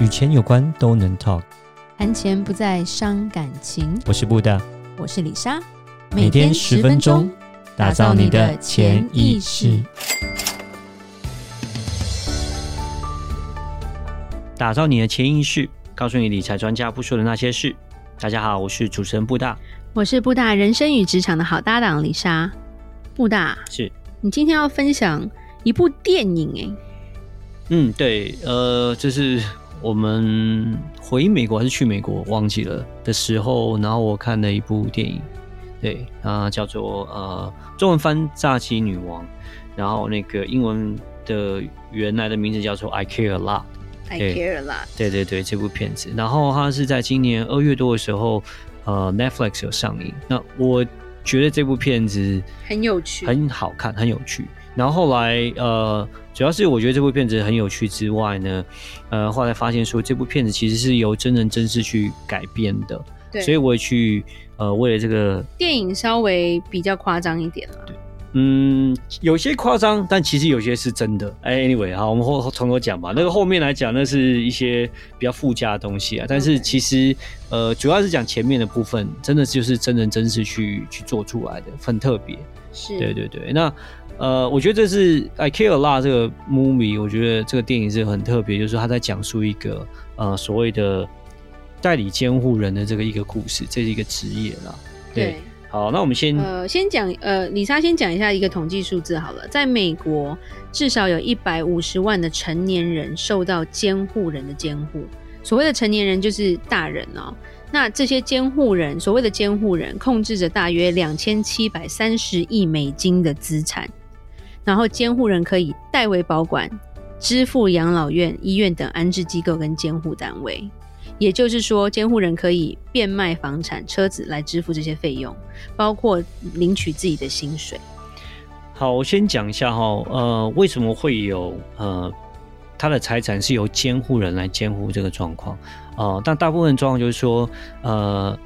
与钱有关都能 talk，谈钱不再伤感情。我是布大，我是李莎，每天十分钟，打造你的潜意识，打造你的潜意识，告诉你理财专家不说的那些事。大家好，我是主持人布大，我是布大人生与职场的好搭档李莎。布大，是你今天要分享一部电影哎？嗯，对，呃，就是我们回美国还是去美国忘记了的时候，然后我看了一部电影，对啊，叫做呃，中文翻《炸鸡女王》，然后那个英文的原来的名字叫做《I Care a Lot》，I Care a Lot，对对对，这部片子，然后它是在今年二月多的时候，呃，Netflix 有上映，那我觉得这部片子很有趣，很好看，很有趣。然后后来，呃，主要是我觉得这部片子很有趣之外呢，呃，后来发现说这部片子其实是由真人真事去改编的，对，所以我也去，呃，为了这个电影稍微比较夸张一点了，对，嗯，有些夸张，但其实有些是真的。哎，anyway，好，我们后从头讲吧。那个后面来讲，那是一些比较附加的东西啊，但是其实，呃，主要是讲前面的部分，真的就是真人真事去去做出来的，很特别。是，对对对，那。呃，我觉得这是《I Care a Lot》这个 movie，我觉得这个电影是很特别，就是他在讲述一个呃所谓的代理监护人的这个一个故事，这是一个职业啦。对，对好，那我们先呃先讲呃，李莎先讲一下一个统计数字好了，在美国至少有一百五十万的成年人受到监护人的监护，所谓的成年人就是大人哦。那这些监护人，所谓的监护人控制着大约两千七百三十亿美金的资产。然后监护人可以代为保管、支付养老院、医院等安置机构跟监护单位，也就是说，监护人可以变卖房产、车子来支付这些费用，包括领取自己的薪水。好，我先讲一下哈，呃，为什么会有呃他的财产是由监护人来监护这个状况？呃，但大部分状况就是说，呃，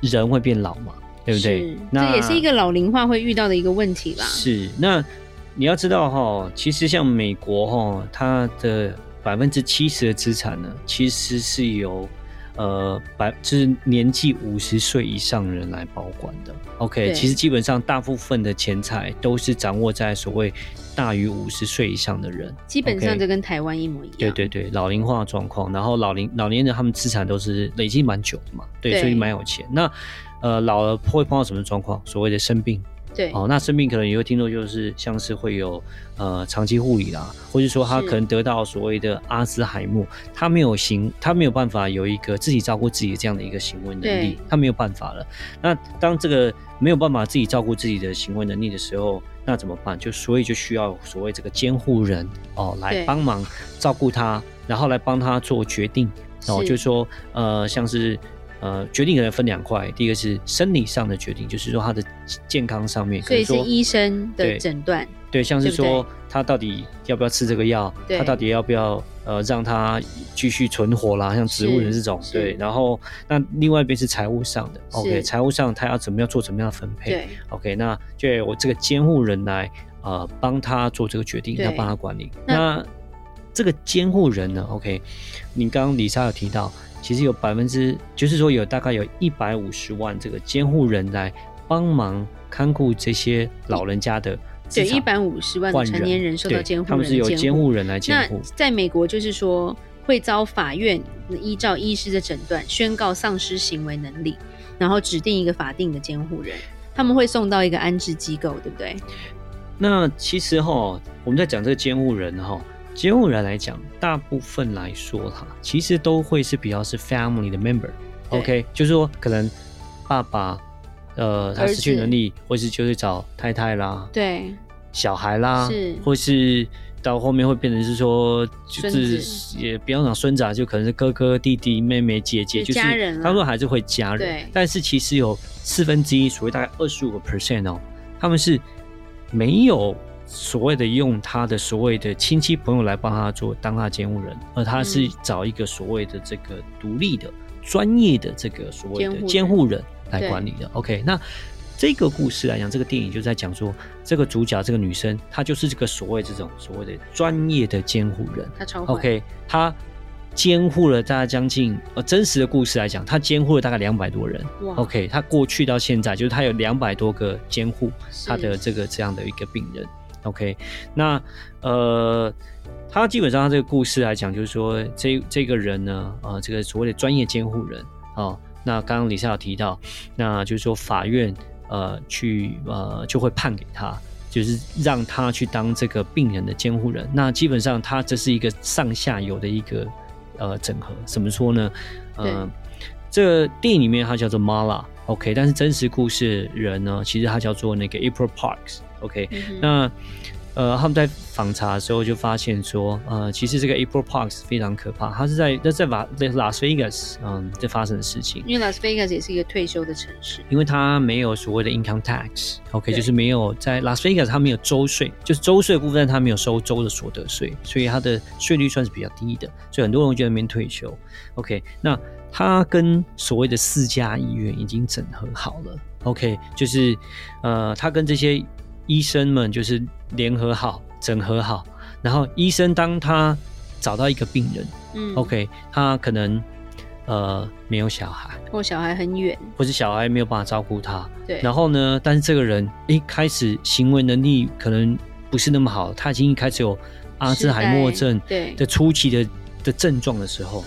人会变老嘛，对不对？这也是一个老龄化会遇到的一个问题啦。是，那。你要知道哈，其实像美国哈，它的百分之七十的资产呢，其实是由呃百就是年纪五十岁以上人来保管的。OK，其实基本上大部分的钱财都是掌握在所谓大于五十岁以上的人。基本上就跟台湾一模一样。对对对，老龄化状况，然后老龄老年人他们资产都是累积蛮久的嘛，对，对所以蛮有钱。那呃老了会碰到什么状况？所谓的生病。对哦，那生病可能也会听说，就是像是会有呃长期护理啦，或者说他可能得到所谓的阿兹海默，他没有行，他没有办法有一个自己照顾自己的这样的一个行为能力，他没有办法了。那当这个没有办法自己照顾自己的行为能力的时候，那怎么办？就所以就需要所谓这个监护人哦来帮忙照顾他，然后来帮他做决定哦，就是说呃像是。呃，决定可能分两块，第一个是生理上的决定，就是说他的健康上面，所以是医生的诊断，对，像是说他到底要不要吃这个药，他到底要不要呃让他继续存活啦，像植物人这种，对，然后那另外一边是财务上的，OK，财务上他要怎么样做怎么样的分配，，OK，那就我这个监护人来呃帮他做这个决定，要帮他管理，那这个监护人呢，OK，你刚刚李莎有提到。其实有百分之，就是说有大概有一百五十万这个监护人来帮忙看顾这些老人家的，对，一百五十万的成年人受到监护人，他们是由监护人来监护。那在美国就是说会遭法院依照医师的诊断宣告丧失行为能力，然后指定一个法定的监护人，他们会送到一个安置机构，对不对？那其实哈，我们在讲这个监护人哈。监护人来讲，大部分来说哈，其实都会是比较是 family 的 member，OK，就是说可能爸爸，呃，他失去能力，或是就是找太太啦，对，小孩啦，是，或是到后面会变成是说，就是也不要讲孙子啊，就可能是哥哥、弟弟、妹妹、姐姐，就是他说还是会家人，对，但是其实有四分之一，所谓大概二十五个 percent 哦，他们是没有。所谓的用他的所谓的亲戚朋友来帮他做当他监护人，而他是找一个所谓的这个独立的专业的这个所谓的监护人来管理的。OK，那这个故事来讲，这个电影就在讲说，这个主角这个女生，她就是这个所谓这种所谓的专业的监护人。她超 OK，她监护了大概将近呃真实的故事来讲，她监护了大概两百多人。OK，她过去到现在就是她有两百多个监护她的这个这样的一个病人。OK，那呃，他基本上他这个故事来讲，就是说这这个人呢，呃，这个所谓的专业监护人哦，那刚刚李莎有提到，那就是说法院呃去呃就会判给他。就是让他去当这个病人的监护人，那基本上他这是一个上下游的一个呃整合。怎么说呢？呃，这个电影里面他叫做 Mala，OK，但是真实故事人呢，其实他叫做那个 April Parks，OK，嗯，那。呃，他们在访查的时候就发现说，呃，其实这个 April Parks 非常可怕，它是在那在拉在拉斯维加斯，嗯，在发生的事情。因为拉斯维加斯也是一个退休的城市，因为它没有所谓的 income tax，OK，对就是没有在拉斯维加斯它没有州税，就是州税的部分它没有收州的所得税，所以它的税率算是比较低的，所以很多人会觉得那边退休，OK，那它跟所谓的四家医院已经整合好了，OK，就是呃，它跟这些。医生们就是联合好、整合好，然后医生当他找到一个病人，嗯，OK，他可能呃没有小孩，或小孩很远，或是小孩没有办法照顾他，对。然后呢，但是这个人一开始行为能力可能不是那么好，他已经一开始有阿兹海默症对。的初期的的症状的时候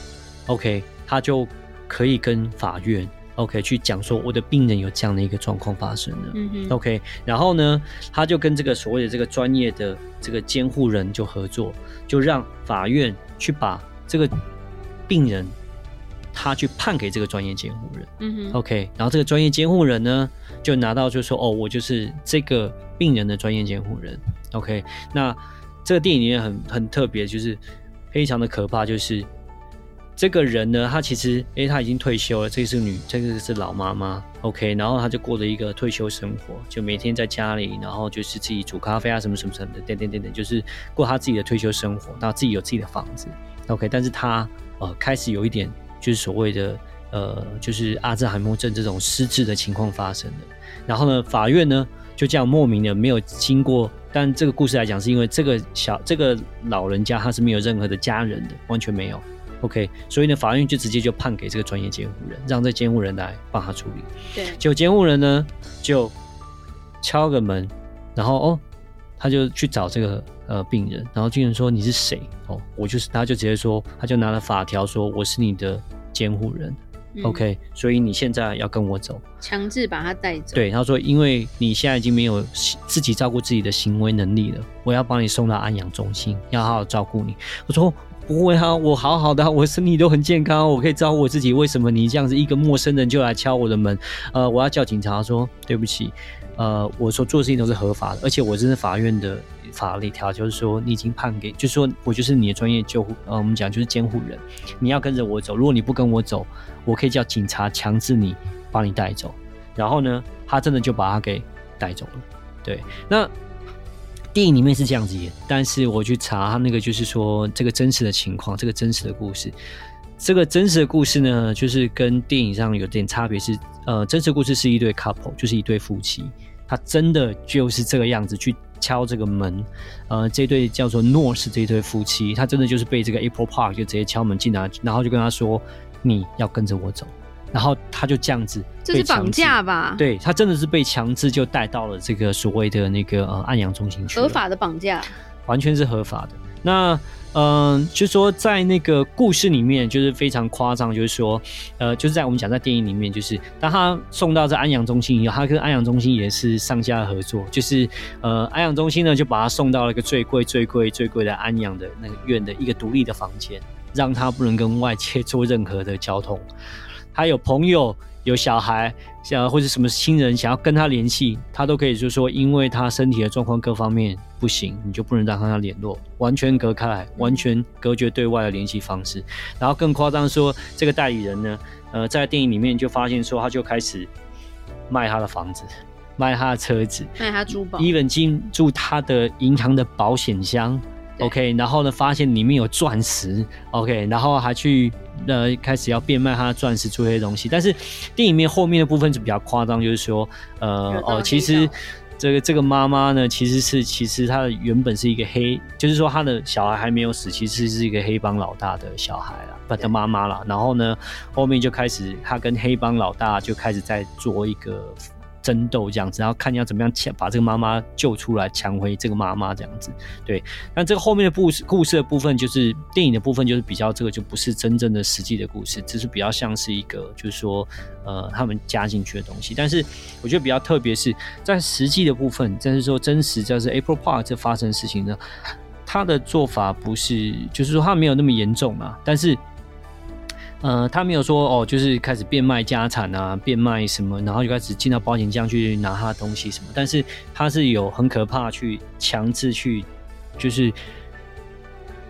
，OK，他就可以跟法院。OK，去讲说我的病人有这样的一个状况发生了。嗯 OK，然后呢，他就跟这个所谓的这个专业的这个监护人就合作，就让法院去把这个病人他去判给这个专业监护人。OK，然后这个专业监护人呢，就拿到就说哦，我就是这个病人的专业监护人。OK，那这个电影里面很很特别，就是非常的可怕，就是。这个人呢，他其实，哎，他已经退休了。这个是女，这个是老妈妈，OK。然后他就过了一个退休生活，就每天在家里，然后就是自己煮咖啡啊，什么什么什么的，等等等等，就是过他自己的退休生活。然后自己有自己的房子，OK。但是他呃，开始有一点就是所谓的呃，就是阿兹海默症这种失智的情况发生了。然后呢，法院呢就这样莫名的没有经过，但这个故事来讲，是因为这个小这个老人家他是没有任何的家人的，完全没有。OK，所以呢，法院就直接就判给这个专业监护人，让这监护人来帮他处理。对，结果监护人呢就敲个门，然后哦，他就去找这个呃病人，然后病人说，你是谁？哦，我就是，他就直接说，他就拿了法条说，我是你的监护人。嗯、OK，所以你现在要跟我走，强制把他带走。对，他说，因为你现在已经没有自己照顾自己的行为能力了，我要把你送到安养中心，要好好照顾你。我说。不会啊，我好好的，我身体都很健康，我可以照顾我自己。为什么你这样子一个陌生人就来敲我的门？呃，我要叫警察说对不起。呃，我所做事情都是合法的，而且我这是法院的法律条，就是说你已经判给，就是说我就是你的专业救护，呃，我们讲就是监护人，你要跟着我走。如果你不跟我走，我可以叫警察强制你把你带走。然后呢，他真的就把他给带走了。对，那。电影里面是这样子演，但是我去查他那个，就是说这个真实的情况，这个真实的故事，这个真实的故事呢，就是跟电影上有点差别，是呃，真实故事是一对 couple，就是一对夫妻，他真的就是这个样子去敲这个门，呃，这对叫做 North 这对夫妻，他真的就是被这个 April Park 就直接敲门进来，然后就跟他说，你要跟着我走。然后他就这样子，这是绑架吧？对，他真的是被强制就带到了这个所谓的那个呃安阳中心去，合法的绑架，完全是合法的。那嗯、呃，就是说在那个故事里面就是非常夸张，就是说呃，就是在我们讲在电影里面，就是当他送到这安阳中心以后，他跟安阳中心也是上下合作，就是呃安阳中心呢就把他送到了一个最贵最贵最贵的安阳的那个院的一个独立的房间，让他不能跟外界做任何的交通。他有朋友、有小孩，想或者什么亲人想要跟他联系，他都可以就是说，因为他身体的状况各方面不行，你就不能让他联络，完全隔开来，完全隔绝对外的联系方式。然后更夸张说，这个代理人呢，呃，在电影里面就发现说，他就开始卖他的房子，卖他的车子，卖他珠宝，even 进入他的银行的保险箱。OK，然后呢，发现里面有钻石，OK，然后还去呃开始要变卖他的钻石这些东西。但是电影面后面的部分就比较夸张，就是说，呃哦，其实这个这个妈妈呢，其实是其实她的原本是一个黑，就是说她的小孩还没有死，其实是一个黑帮老大的小孩啦，不的妈妈啦。然后呢，后面就开始她跟黑帮老大就开始在做一个。争斗这样子，然后看你要怎么样抢把这个妈妈救出来，抢回这个妈妈这样子。对，但这个后面的故事故事的部分，就是电影的部分，就是比较这个就不是真正的实际的故事，只是比较像是一个就是说呃他们加进去的东西。但是我觉得比较特别是在实际的部分，就是说真实就是 April Park 这发生的事情呢，他的做法不是就是说他没有那么严重啊，但是。呃，他没有说哦，就是开始变卖家产啊，变卖什么，然后就开始进到保险箱去拿他的东西什么。但是他是有很可怕去强制去，就是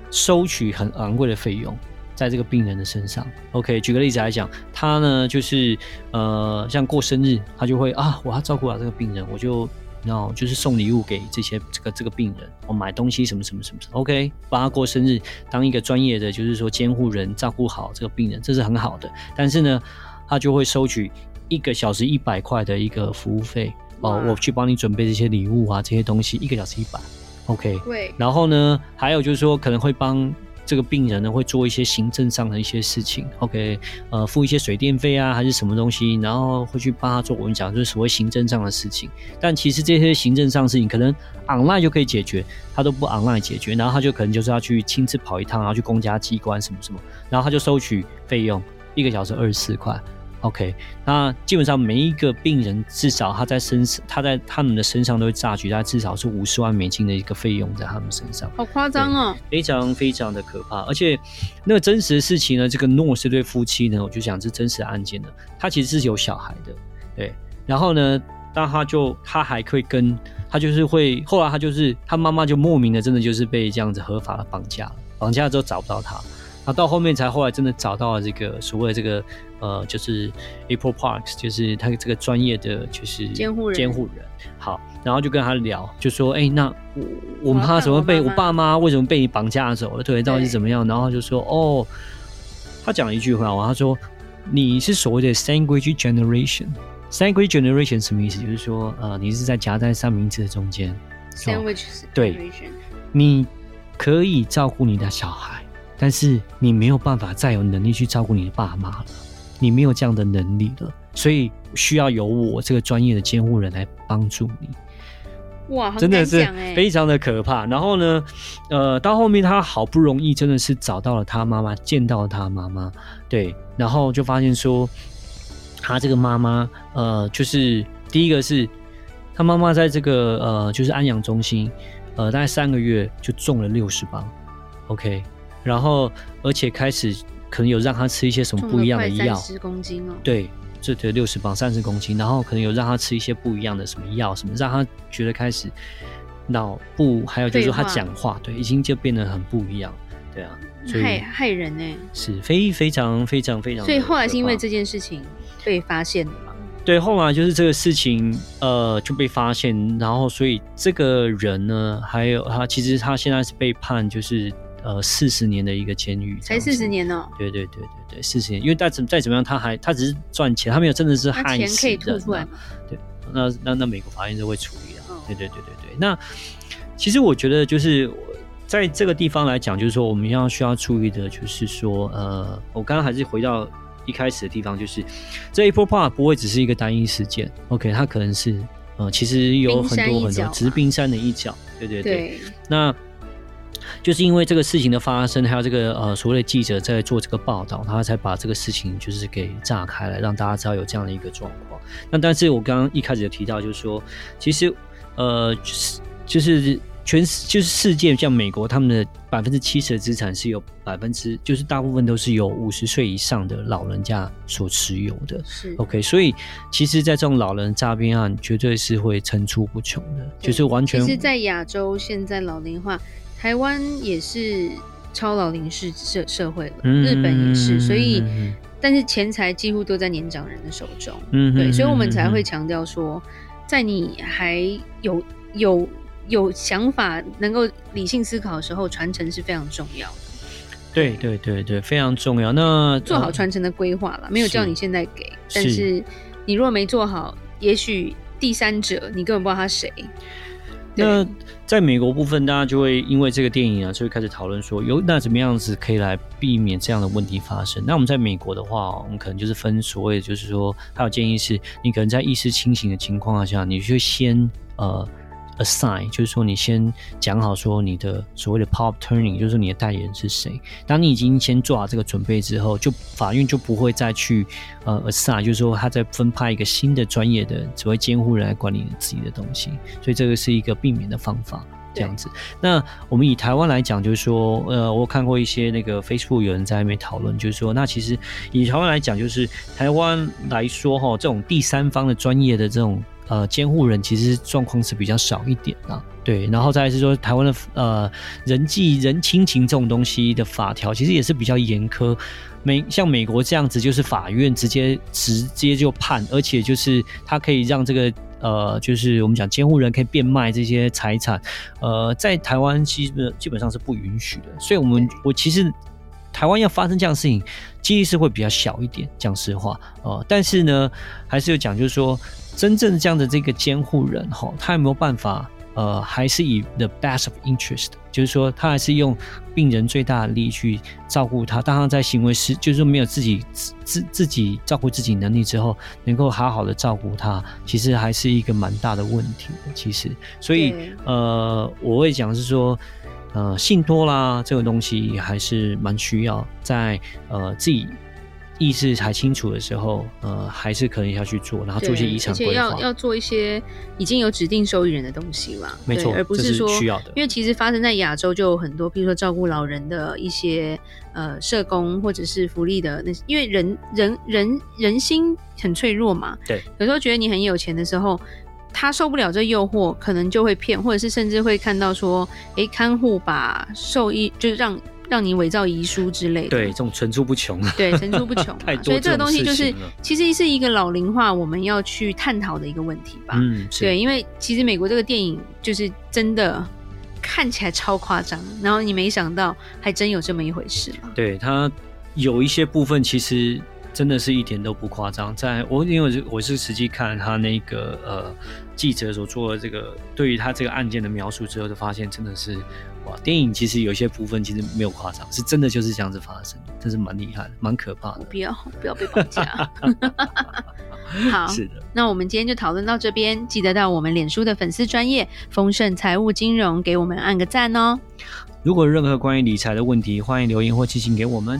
收取很昂贵的费用在这个病人的身上。OK，举个例子来讲，他呢就是呃，像过生日，他就会啊，我要照顾好这个病人，我就。然后就是送礼物给这些这个这个病人，我买东西什么什么什么什么，OK，帮他过生日，当一个专业的就是说监护人照顾好这个病人，这是很好的。但是呢，他就会收取一个小时一百块的一个服务费哦，我去帮你准备这些礼物啊，这些东西一个小时一百，OK。对。然后呢，还有就是说可能会帮。这个病人呢，会做一些行政上的一些事情，OK，呃，付一些水电费啊，还是什么东西，然后会去帮他做我们讲就是所谓行政上的事情。但其实这些行政上的事情可能 online 就可以解决，他都不 online 解决，然后他就可能就是要去亲自跑一趟，然后去公家机关什么什么，然后他就收取费用，一个小时二十四块。OK，那基本上每一个病人至少他在身上，他在他们的身上都会榨取，他至少是五十万美金的一个费用在他们身上，好夸张哦，非常非常的可怕。而且那个真实的事情呢，这个诺这对夫妻呢，我就想是真实的案件呢，他其实是有小孩的，对。然后呢，当他就他还可以跟他就是会，后来他就是他妈妈就莫名的真的就是被这样子合法的绑架了，绑架之后找不到他。到后面才后来真的找到了这个所谓的这个呃，就是 April Parks，就是他这个专业的就是监护人。监护人，好，然后就跟他聊，就说，哎，那我我们怕什么被我爸妈为什么被你绑架走了？对，到底是怎么样？然后就说，哦，他讲了一句话，他说你是所谓的 sandwich generation，sandwich generation 什么意思？就是说，呃，你是在夹在三明治的中间，sandwich generation，对，你可以照顾你的小孩。但是你没有办法再有能力去照顾你的爸妈了，你没有这样的能力了，所以需要由我这个专业的监护人来帮助你。哇，真的是非常的可怕。然后呢，呃，到后面他好不容易真的是找到了他妈妈，见到了他妈妈，对，然后就发现说，他这个妈妈，呃，就是第一个是他妈妈在这个呃，就是安养中心，呃，大概三个月就中了六十磅，OK。然后，而且开始可能有让他吃一些什么不一样的药，十公斤哦。对，这对六十磅三十公斤，然后可能有让他吃一些不一样的什么药，什么让他觉得开始脑部，还有就是说他讲话，对，已经就变得很不一样，对啊，害害人呢，是非非常非常非常。所以后来是因为这件事情被发现的嘛？对，后来就是这个事情呃就被发现，然后所以这个人呢，还有他其实他现在是被判就是。呃，四十年的一个监狱，才四十年哦。对对对对对，四十年，因为再怎再怎么样，他还他只是赚钱，他没有真的是害死人。对，那那那美国法院就会处理啊。对对对对对。那其实我觉得就是在这个地方来讲，就是说我们要需要注意的，就是说呃，我刚刚还是回到一开始的地方，就是这 April Park 不会只是一个单一事件。OK，它可能是呃，其实有很多很多，只是冰山的一角。对对对。对那。就是因为这个事情的发生，还有这个呃所谓的记者在做这个报道，他才把这个事情就是给炸开了，让大家知道有这样的一个状况。那但是我刚刚一开始有提到，就是说，其实呃就是就是全就是世界像美国，他们的百分之七十的资产是有百分之就是大部分都是由五十岁以上的老人家所持有的。是 OK，所以其实，在这种老人诈骗案，绝对是会层出不穷的，就是完全。其实，在亚洲现在老龄化。台湾也是超老龄式社社会了，嗯、日本也是，所以，嗯、但是钱财几乎都在年长人的手中，嗯，对，所以我们才会强调说，在你还有有有想法、能够理性思考的时候，传承是非常重要的。对对对对，非常重要。那做好传承的规划了，没有叫你现在给，是但是你如果没做好，也许。第三者，你根本不知道他谁。那在美国部分，大家就会因为这个电影啊，就会开始讨论说，有那怎么样子可以来避免这样的问题发生？那我们在美国的话，我们可能就是分所谓的，就是说，还有建议是，你可能在意识清醒的情况下，你就先呃。Assign 就是说，你先讲好说你的所谓的 power turning，就是说你的代理人是谁。当你已经先做好这个准备之后，就法院就不会再去呃 assign，就是说他在分派一个新的专业的所谓监护人来管理你自己的东西。所以这个是一个避免的方法，这样子。那我们以台湾来讲，就是说，呃，我看过一些那个 Facebook 有人在那边讨论，就是说，那其实以台湾来讲，就是台湾来说哈，这种第三方的专业的这种。呃，监护人其实状况是比较少一点的，对。然后再来是说，台湾的呃人际人亲情这种东西的法条，其实也是比较严苛。美像美国这样子，就是法院直接直接就判，而且就是他可以让这个呃，就是我们讲监护人可以变卖这些财产，呃，在台湾基本基本上是不允许的。所以，我们我其实台湾要发生这样的事情，几率是会比较小一点，讲实话，呃，但是呢，还是有讲，就是说。真正这样的这个监护人哈，他有没有办法？呃，还是以 the best of interest，就是说他还是用病人最大的力去照顾他。当他在行为时，就是说没有自己自自自己照顾自己能力之后，能够好好的照顾他，其实还是一个蛮大的问题的。其实，所以呃，我会讲是说，呃，信托啦这个东西还是蛮需要在呃自己。意识还清楚的时候，呃，还是可能要去做，然后做一些遗产规划，而且要要做一些已经有指定受益人的东西嘛，没错，而不是说是需要的。因为其实发生在亚洲就有很多，比如说照顾老人的一些呃社工或者是福利的那些，因为人人人人心很脆弱嘛，对，有时候觉得你很有钱的时候，他受不了这诱惑，可能就会骗，或者是甚至会看到说，哎，看护把受益就是让。让你伪造遗书之类的，对，这种层出不穷啊，对，层出不穷，所以这个东西就是其实是一个老龄化我们要去探讨的一个问题吧。嗯，对，因为其实美国这个电影就是真的看起来超夸张，然后你没想到还真有这么一回事嘛。对，它有一些部分其实真的是一点都不夸张，在我因为我是实际看他那个呃记者所做的这个对于他这个案件的描述之后，就发现真的是哇。电影其实有些部分其实没有夸张，是真的就是这样子发生，真是蛮厉害的，蛮可怕的。不要不要被绑架。好，是的。那我们今天就讨论到这边，记得到我们脸书的粉丝专业丰盛财务金融给我们按个赞哦。如果有任何关于理财的问题，欢迎留言或寄信给我们。